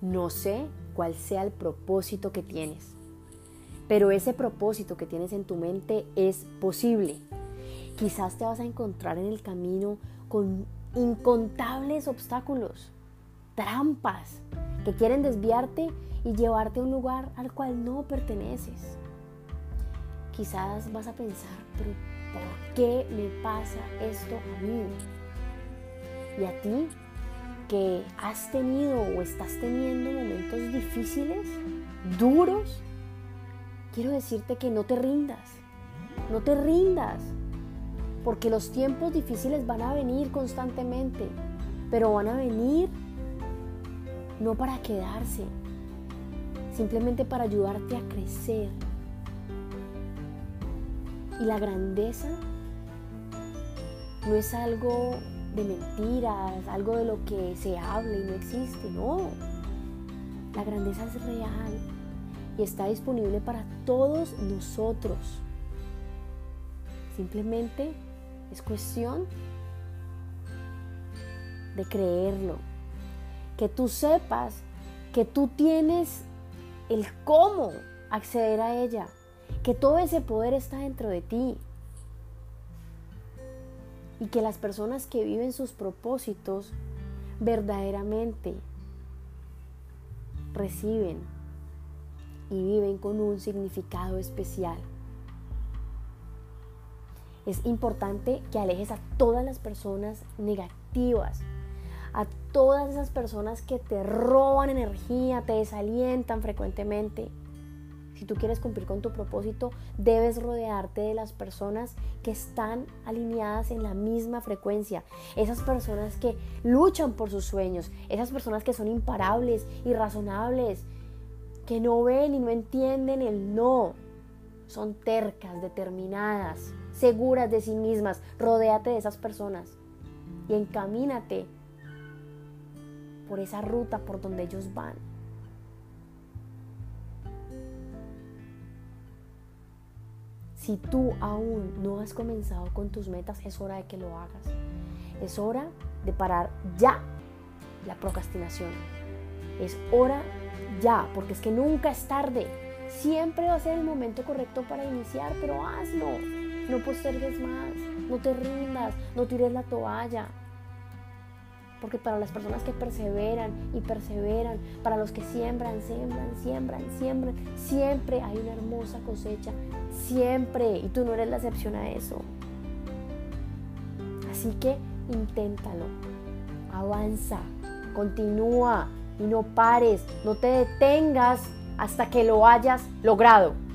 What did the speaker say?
No sé cuál sea el propósito que tienes, pero ese propósito que tienes en tu mente es posible. Quizás te vas a encontrar en el camino con incontables obstáculos, trampas que quieren desviarte y llevarte a un lugar al cual no perteneces. Quizás vas a pensar, pero ¿por qué me pasa esto a mí? Y a ti, que has tenido o estás teniendo momentos difíciles, duros, quiero decirte que no te rindas, no te rindas, porque los tiempos difíciles van a venir constantemente, pero van a venir no para quedarse, simplemente para ayudarte a crecer. Y la grandeza no es algo de mentiras, algo de lo que se habla y no existe, no. La grandeza es real y está disponible para todos nosotros. Simplemente es cuestión de creerlo. Que tú sepas que tú tienes el cómo acceder a ella. Que todo ese poder está dentro de ti. Y que las personas que viven sus propósitos verdaderamente reciben y viven con un significado especial. Es importante que alejes a todas las personas negativas, a todas esas personas que te roban energía, te desalientan frecuentemente. Si tú quieres cumplir con tu propósito, debes rodearte de las personas que están alineadas en la misma frecuencia. Esas personas que luchan por sus sueños, esas personas que son imparables, irrazonables, que no ven y no entienden el no. Son tercas, determinadas, seguras de sí mismas. Rodéate de esas personas y encamínate por esa ruta por donde ellos van. Si tú aún no has comenzado con tus metas, es hora de que lo hagas. Es hora de parar ya la procrastinación. Es hora ya, porque es que nunca es tarde. Siempre va a ser el momento correcto para iniciar, pero hazlo. No postergues más, no te rindas, no tires la toalla. Porque para las personas que perseveran y perseveran, para los que siembran, siembran, siembran, siembran, siempre hay una hermosa cosecha. Siempre. Y tú no eres la excepción a eso. Así que inténtalo. Avanza. Continúa. Y no pares. No te detengas hasta que lo hayas logrado.